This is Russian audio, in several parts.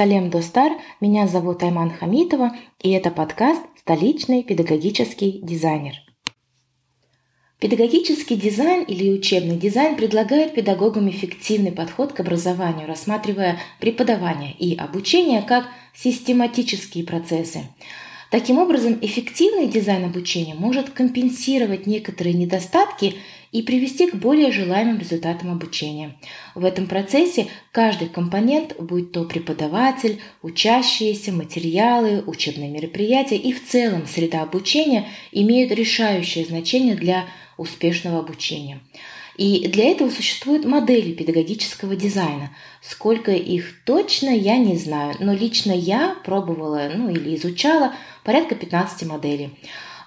Салем Достар, меня зовут Айман Хамитова, и это подкаст «Столичный педагогический дизайнер». Педагогический дизайн или учебный дизайн предлагает педагогам эффективный подход к образованию, рассматривая преподавание и обучение как систематические процессы. Таким образом, эффективный дизайн обучения может компенсировать некоторые недостатки и привести к более желаемым результатам обучения. В этом процессе каждый компонент, будь то преподаватель, учащиеся, материалы, учебные мероприятия и в целом среда обучения, имеют решающее значение для успешного обучения. И для этого существуют модели педагогического дизайна. Сколько их точно, я не знаю, но лично я пробовала ну, или изучала порядка 15 моделей.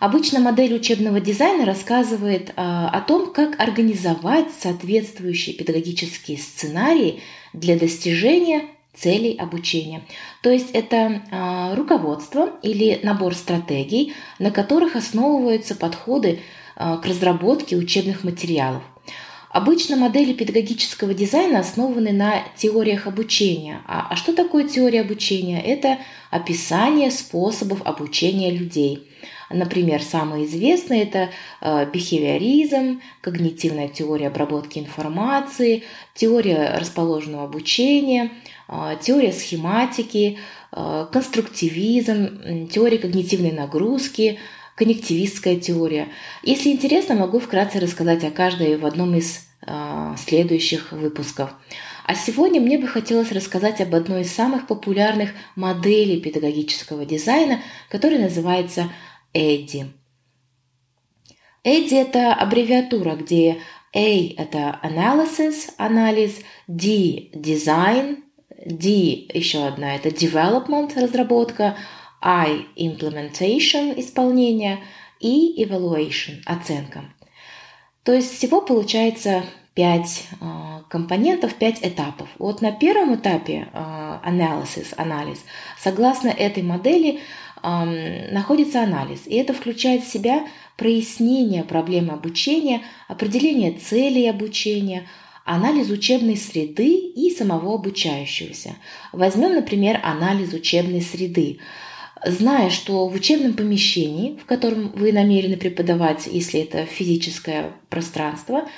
Обычно модель учебного дизайна рассказывает э, о том, как организовать соответствующие педагогические сценарии для достижения целей обучения. То есть это э, руководство или набор стратегий, на которых основываются подходы э, к разработке учебных материалов. Обычно модели педагогического дизайна основаны на теориях обучения. А, а что такое теория обучения? Это описание способов обучения людей. Например, самые известные это э, бихевиоризм, когнитивная теория обработки информации, теория расположенного обучения, э, теория схематики, э, конструктивизм, теория когнитивной нагрузки, коннективистская теория. Если интересно, могу вкратце рассказать о каждой в одном из следующих выпусков. А сегодня мне бы хотелось рассказать об одной из самых популярных моделей педагогического дизайна, которая называется Эдди. Эдди – это аббревиатура, где A – это analysis, анализ, D – design, D – еще одна – это development, разработка, I – implementation, исполнение и evaluation, оценка. То есть всего получается пять э, компонентов, пять этапов. Вот на первом этапе analysis, анализ, согласно этой модели находится анализ. И это включает в себя прояснение проблемы обучения, определение целей обучения, анализ учебной среды и самого обучающегося. Возьмем, например, анализ учебной среды. Зная, что в учебном помещении, в котором вы намерены преподавать, если это физическое пространство,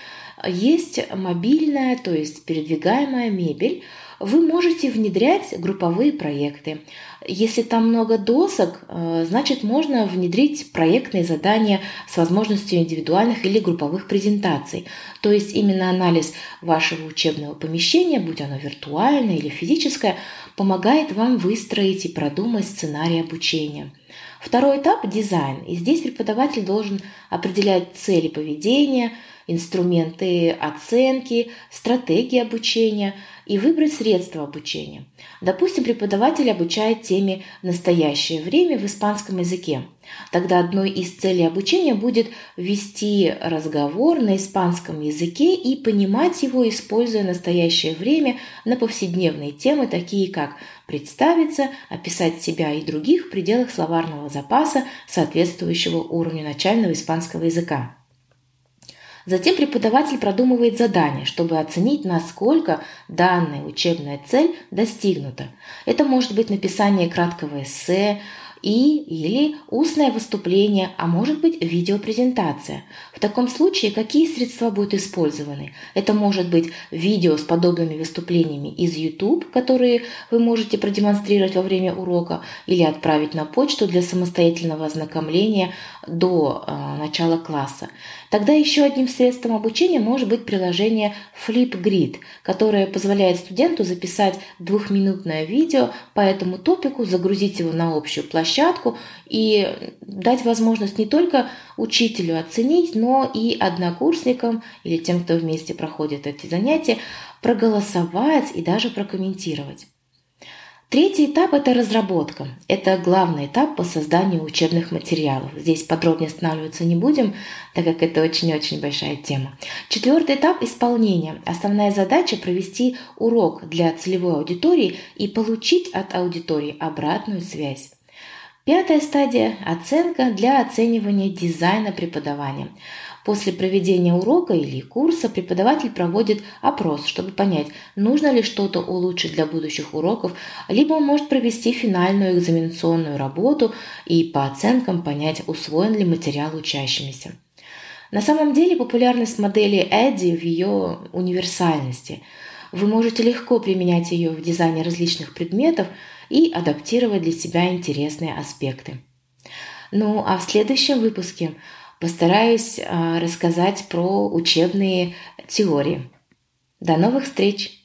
есть мобильная, то есть передвигаемая мебель, вы можете внедрять групповые проекты. Если там много досок, э, значит можно внедрить проектные задания с возможностью индивидуальных или групповых презентаций. То есть именно анализ вашего учебного помещения, будь оно виртуальное или физическое, помогает вам выстроить и продумать сценарий обучения. Второй этап – дизайн. И здесь преподаватель должен определять цели поведения, инструменты оценки, стратегии обучения – и выбрать средства обучения. Допустим, преподаватель обучает теме «настоящее время» в испанском языке. Тогда одной из целей обучения будет вести разговор на испанском языке и понимать его, используя настоящее время на повседневные темы, такие как представиться, описать себя и других в пределах словарного запаса, соответствующего уровню начального испанского языка. Затем преподаватель продумывает задание, чтобы оценить, насколько данная учебная цель достигнута. Это может быть написание краткого эссе, и или устное выступление, а может быть видеопрезентация. В таком случае какие средства будут использованы? Это может быть видео с подобными выступлениями из YouTube, которые вы можете продемонстрировать во время урока или отправить на почту для самостоятельного ознакомления до э, начала класса. Тогда еще одним средством обучения может быть приложение Flipgrid, которое позволяет студенту записать двухминутное видео по этому топику, загрузить его на общую площадку и дать возможность не только учителю оценить, но и однокурсникам или тем, кто вместе проходит эти занятия, проголосовать и даже прокомментировать. Третий этап – это разработка. Это главный этап по созданию учебных материалов. Здесь подробнее останавливаться не будем, так как это очень-очень большая тема. Четвертый этап – исполнение. Основная задача – провести урок для целевой аудитории и получить от аудитории обратную связь. Пятая стадия – оценка для оценивания дизайна преподавания. После проведения урока или курса преподаватель проводит опрос, чтобы понять, нужно ли что-то улучшить для будущих уроков, либо он может провести финальную экзаменационную работу и по оценкам понять, усвоен ли материал учащимися. На самом деле популярность модели Эдди в ее универсальности. Вы можете легко применять ее в дизайне различных предметов и адаптировать для себя интересные аспекты. Ну а в следующем выпуске постараюсь а, рассказать про учебные теории. До новых встреч!